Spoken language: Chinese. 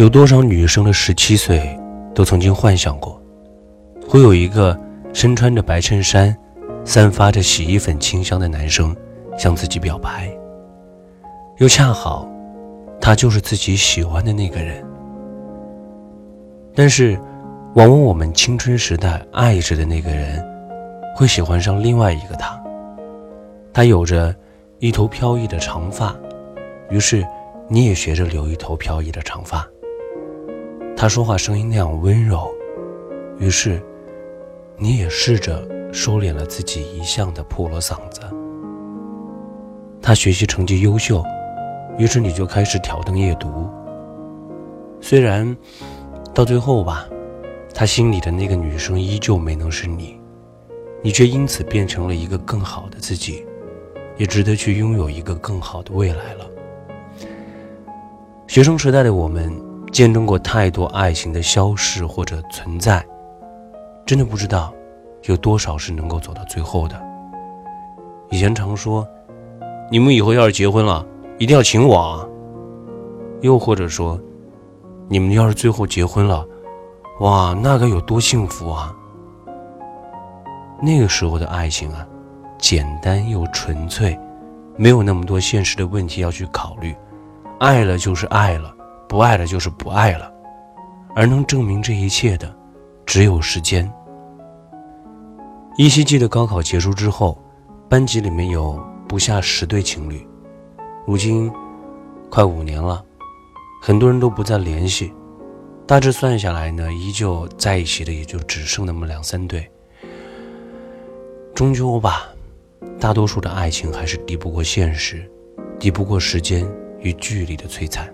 有多少女生的十七岁都曾经幻想过，会有一个身穿着白衬衫、散发着洗衣粉清香的男生向自己表白，又恰好他就是自己喜欢的那个人。但是，往往我们青春时代爱着的那个人，会喜欢上另外一个他。他有着一头飘逸的长发，于是你也学着留一头飘逸的长发。他说话声音那样温柔，于是你也试着收敛了自己一向的破锣嗓子。他学习成绩优秀，于是你就开始挑灯夜读。虽然到最后吧，他心里的那个女生依旧没能是你，你却因此变成了一个更好的自己，也值得去拥有一个更好的未来了。学生时代的我们。见证过太多爱情的消逝或者存在，真的不知道有多少是能够走到最后的。以前常说，你们以后要是结婚了，一定要请我啊。又或者说，你们要是最后结婚了，哇，那该有多幸福啊！那个时候的爱情啊，简单又纯粹，没有那么多现实的问题要去考虑，爱了就是爱了。不爱了就是不爱了，而能证明这一切的，只有时间。依稀记得高考结束之后，班级里面有不下十对情侣，如今快五年了，很多人都不再联系，大致算下来呢，依旧在一起的也就只剩那么两三对。终究吧，大多数的爱情还是敌不过现实，敌不过时间与距离的摧残。